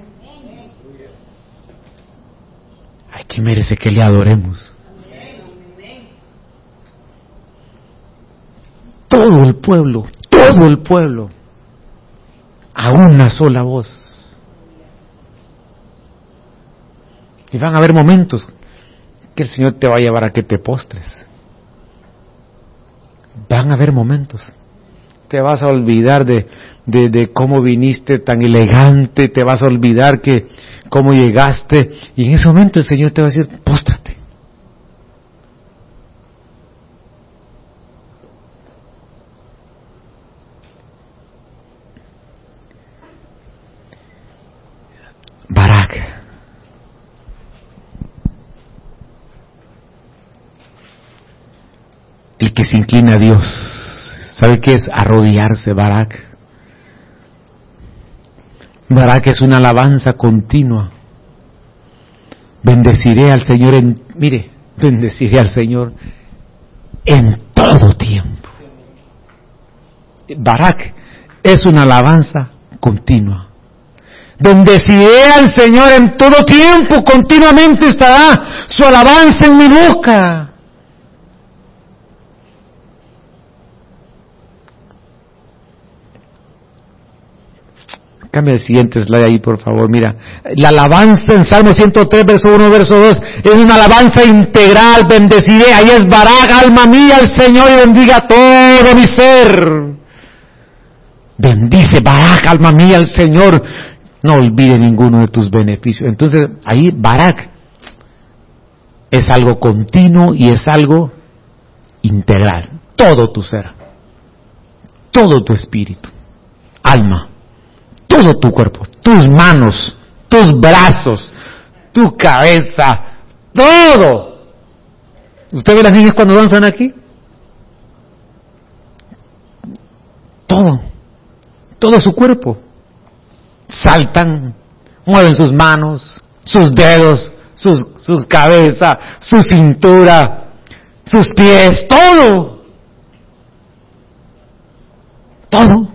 Ay, que merece que le adoremos. Todo el pueblo, todo el pueblo, a una sola voz. Y van a haber momentos que el Señor te va a llevar a que te postres. Van a haber momentos. Te vas a olvidar de, de, cómo viniste tan elegante, te vas a olvidar que cómo llegaste y en ese momento el Señor te va a decir, póstrate. Barak. El que se inclina a Dios. ¿Sabe qué es arrodillarse, Barak? Que es una alabanza continua. Bendeciré al Señor en, mire, bendeciré al Señor en todo tiempo. Barak es una alabanza continua. Bendeciré al Señor en todo tiempo, continuamente estará su alabanza en mi boca. Cambia el siguiente slide ahí, por favor. Mira, la alabanza en Salmo 103, verso 1, verso 2, es una alabanza integral. Bendeciré, ahí es Barak, alma mía, al Señor y bendiga todo mi ser. Bendice, Barak, alma mía, al Señor. No olvide ninguno de tus beneficios. Entonces, ahí Barak es algo continuo y es algo integral. Todo tu ser, todo tu espíritu, alma, todo tu cuerpo, tus manos, tus brazos, tu cabeza, todo. ¿Usted ve las niñas cuando danzan aquí? Todo, todo su cuerpo. Saltan, mueven sus manos, sus dedos, sus, sus cabezas, su cintura, sus pies, todo. Todo.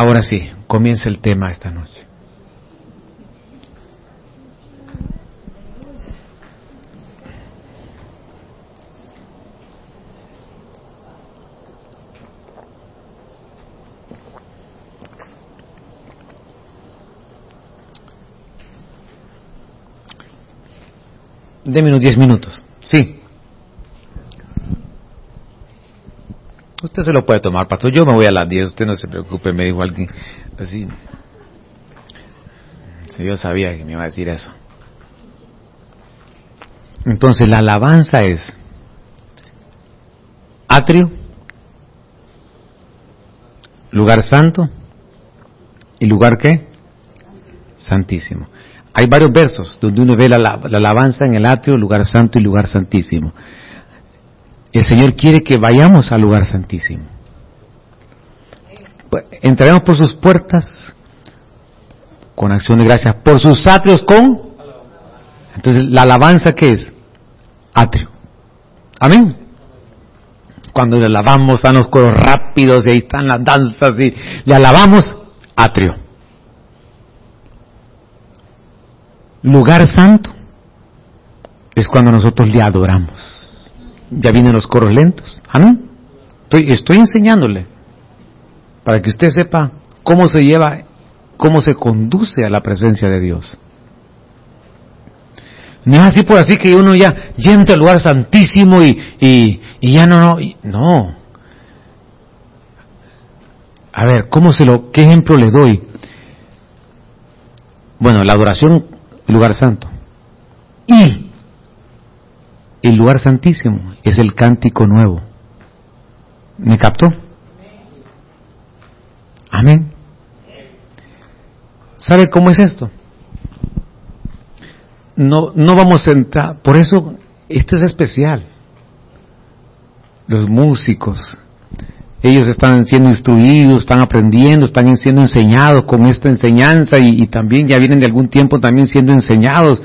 Ahora sí, comienza el tema esta noche. Deme unos diez minutos. Sí. Usted se lo puede tomar, pastor. Yo me voy a las 10, usted no se preocupe, me dijo alguien así. Yo sabía que me iba a decir eso. Entonces la alabanza es atrio, lugar santo y lugar qué? Santísimo. Hay varios versos donde uno ve la alabanza en el atrio, lugar santo y lugar santísimo. El Señor quiere que vayamos al lugar santísimo. Pues, entraremos por sus puertas con acción de gracias, por sus atrios con... Entonces, ¿la alabanza qué es? Atrio. Amén. Cuando le alabamos, están los coros rápidos y ahí están las danzas y le alabamos, atrio. Lugar santo es cuando nosotros le adoramos. Ya vienen los coros lentos. Amén. Estoy, estoy enseñándole para que usted sepa cómo se lleva, cómo se conduce a la presencia de Dios. No es así por así que uno ya, entra al lugar santísimo y, y, y ya no, no, no. A ver, ¿cómo se lo, qué ejemplo le doy? Bueno, la adoración, lugar santo. Y el lugar santísimo es el cántico nuevo. ¿Me captó? Amén. ¿Sabe cómo es esto? No, no vamos a entrar, por eso esto es especial. Los músicos, ellos están siendo instruidos, están aprendiendo, están siendo enseñados con esta enseñanza y, y también ya vienen de algún tiempo también siendo enseñados.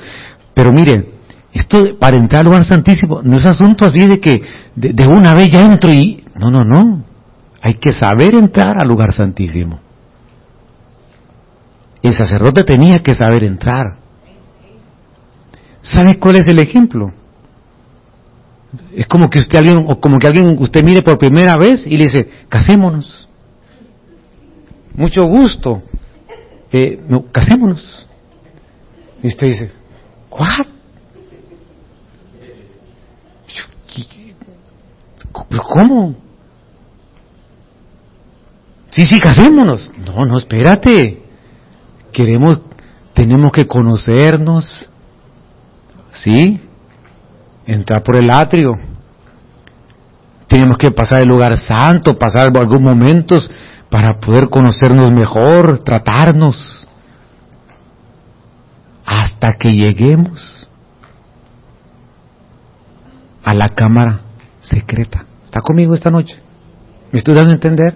Pero miren, esto para entrar al lugar santísimo no es asunto así de que de, una vez ya entro y... No, no, no. Hay que saber entrar al lugar santísimo. El sacerdote tenía que saber entrar. ¿Sabe cuál es el ejemplo? Es como que usted alguien, o como que alguien usted mire por primera vez y le dice, casémonos. Mucho gusto. Eh, no, casémonos. Y usted dice, ¿what? ¿Pero cómo? Sí, sí, casémonos. No, no, espérate. Queremos, tenemos que conocernos. ¿Sí? Entrar por el atrio. Tenemos que pasar el lugar santo, pasar algunos momentos para poder conocernos mejor, tratarnos. Hasta que lleguemos a la cámara secreta. ¿Está conmigo esta noche? ¿Me estoy dando a entender?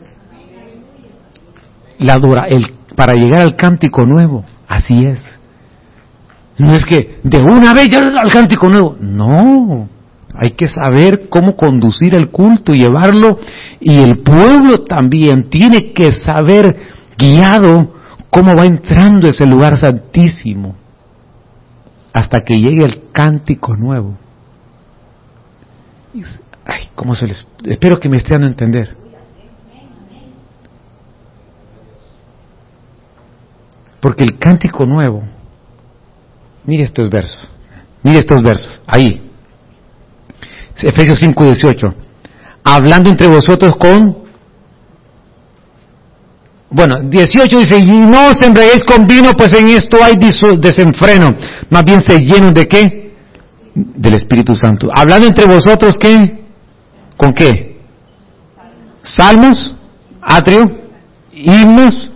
La dura, el, para llegar al cántico nuevo, así es. No es que de una vez ya al cántico nuevo. No, hay que saber cómo conducir el culto y llevarlo. Y el pueblo también tiene que saber guiado cómo va entrando ese lugar santísimo hasta que llegue el cántico nuevo. Ay, ¿cómo se les... Espero que me estén a entender. Porque el cántico nuevo, mire estos versos, mire estos versos, ahí, Efesios 5, 18, hablando entre vosotros con, bueno, 18 dice, y no os embriaguéis con vino, pues en esto hay desenfreno, más bien se llenan de qué? Del Espíritu Santo. Hablando entre vosotros, ¿qué? ¿Con qué? Salmos, atrio, himnos,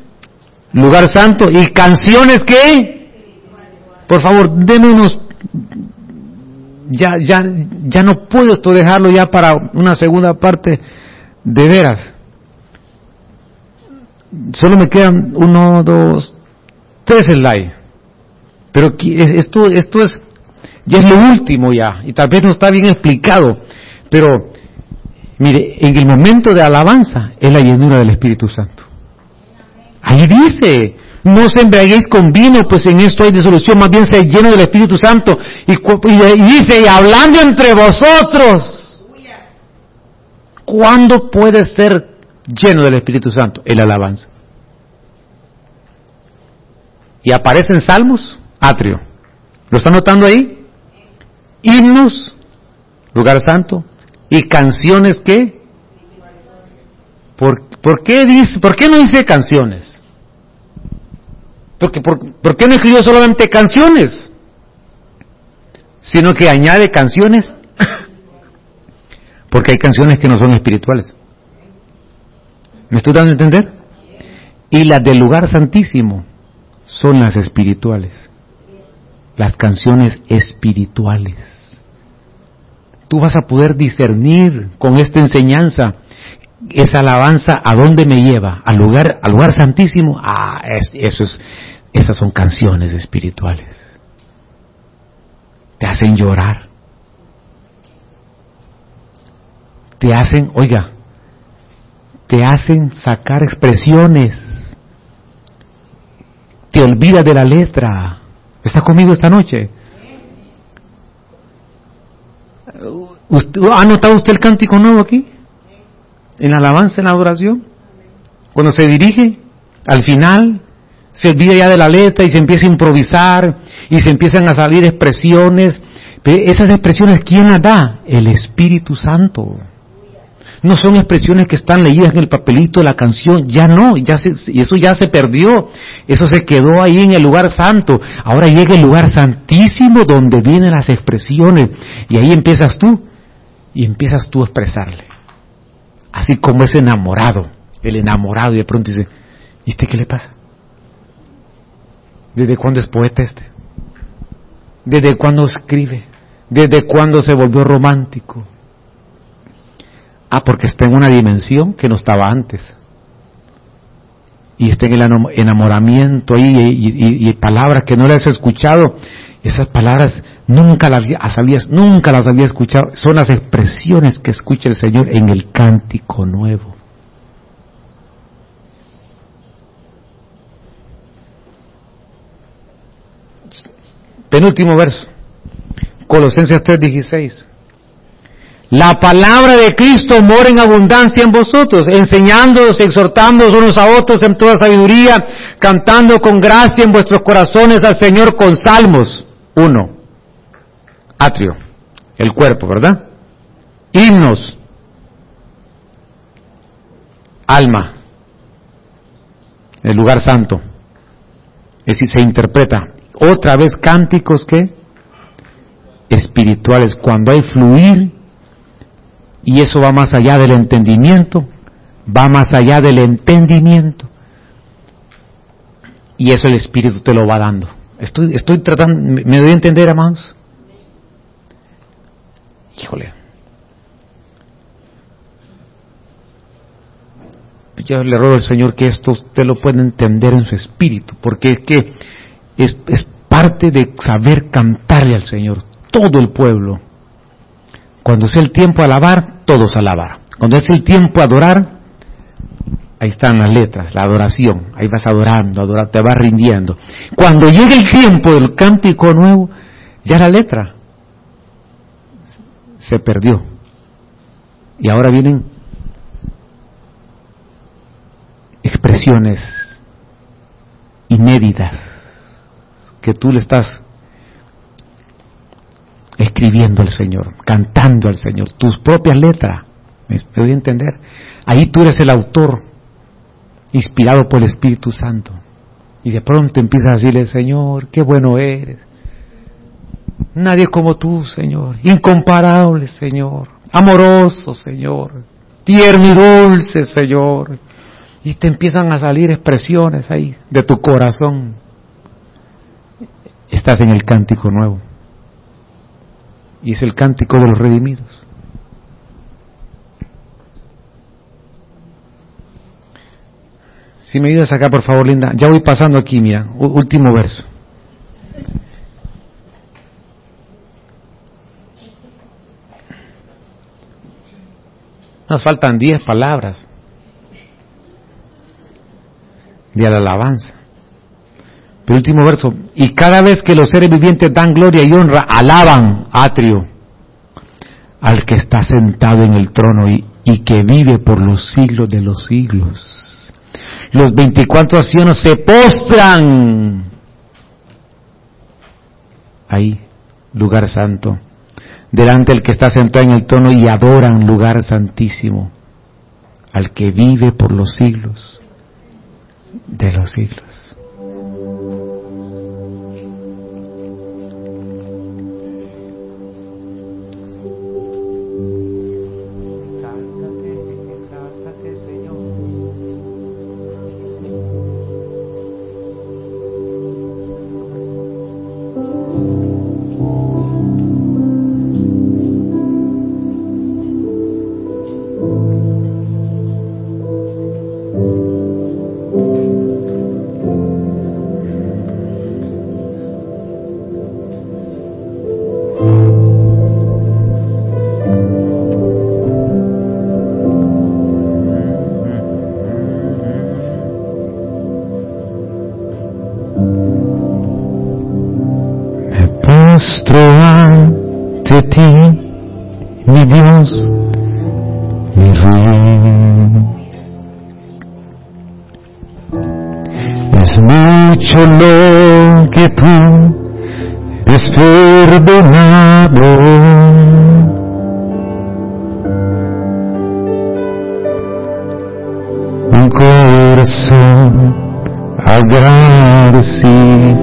lugar santo y canciones que, por favor, démonos, ya, ya, ya no puedo esto dejarlo ya para una segunda parte de veras. Solo me quedan uno, dos, tres slides. Pero esto es, ya es lo último ya, y tal vez no está bien explicado, pero mire, en el momento de alabanza es la llenura del Espíritu Santo. Ahí dice, no se embriaguéis con vino, pues en esto hay disolución, más bien se lleno del Espíritu Santo. Y, dice, y hablando entre vosotros, ¿cuándo puede ser lleno del Espíritu Santo? El alabanza. Y aparece en Salmos, atrio. ¿Lo está notando ahí? Himnos, lugar santo, y canciones que... ¿Por, ¿por qué dice, por qué no dice canciones? Porque por, qué no escribió solamente canciones? Sino que añade canciones. Porque hay canciones que no son espirituales. ¿Me estoy dando a entender? Y las del lugar santísimo son las espirituales. Las canciones espirituales. Tú vas a poder discernir con esta enseñanza esa alabanza a dónde me lleva, al lugar, al lugar santísimo. Ah, eso es, esas son canciones espirituales. Te hacen llorar. Te hacen, oiga, te hacen sacar expresiones. Te olvidas de la letra. ¿Está conmigo esta noche? ¿Ha notado usted el cántico nuevo aquí? En la alabanza, en la adoración. Cuando se dirige al final, se olvida ya de la letra y se empieza a improvisar y se empiezan a salir expresiones. esas expresiones, ¿quién las da? El Espíritu Santo. No son expresiones que están leídas en el papelito de la canción, ya no, ya se, eso ya se perdió, eso se quedó ahí en el lugar santo. Ahora llega el lugar santísimo donde vienen las expresiones y ahí empiezas tú y empiezas tú a expresarle. Así como ese enamorado, el enamorado y de pronto dice, ¿y este qué le pasa? ¿Desde cuándo es poeta este? ¿Desde cuándo escribe? ¿Desde cuándo se volvió romántico? Ah, porque está en una dimensión que no estaba antes. Y está en el enamoramiento ahí y, palabras que no le has escuchado. Esas palabras nunca las habías, nunca las había escuchado. Son las expresiones que escucha el Señor en el cántico nuevo. Penúltimo verso. Colosenses 3:16. La palabra de Cristo mora en abundancia en vosotros, enseñándoos, exhortándoos unos a otros en toda sabiduría, cantando con gracia en vuestros corazones al Señor con salmos. Uno. Atrio. El cuerpo, ¿verdad? Himnos. Alma. El lugar santo. Es decir, se interpreta otra vez cánticos que espirituales, cuando hay fluir, y eso va más allá del entendimiento, va más allá del entendimiento, y eso el Espíritu te lo va dando. Estoy, estoy tratando, ¿me doy a entender, amados? Híjole. Yo le ruego al Señor que esto usted lo pueda entender en su espíritu, porque es que es, es parte de saber cantarle al Señor, todo el pueblo. Cuando es el tiempo a alabar, todos alabar. Cuando es el tiempo a adorar, ahí están las letras, la adoración, ahí vas adorando, adorando, te vas rindiendo. Cuando llega el tiempo del cántico nuevo, ya la letra se perdió. Y ahora vienen expresiones inéditas que tú le estás escribiendo al Señor, cantando al Señor, tus propias letras. ¿Me doy a entender? Ahí tú eres el autor, inspirado por el Espíritu Santo. Y de pronto empiezas a decirle, Señor, qué bueno eres. Nadie como tú, Señor. Incomparable, Señor. Amoroso, Señor. Tierno y dulce, Señor. Y te empiezan a salir expresiones ahí de tu corazón. Estás en el cántico nuevo. Y es el cántico de los redimidos. Si me ayudas acá, por favor, Linda. Ya voy pasando aquí, mira. Último verso. Nos faltan diez palabras de la alabanza. Pero último verso. Y cada vez que los seres vivientes dan gloria y honra, alaban, atrio, al que está sentado en el trono y, que vive por los siglos de los siglos los 24 ancianos se postran ahí, lugar santo, delante del que está sentado en el trono y adoran lugar santísimo, al que vive por los siglos de los siglos. Rebbe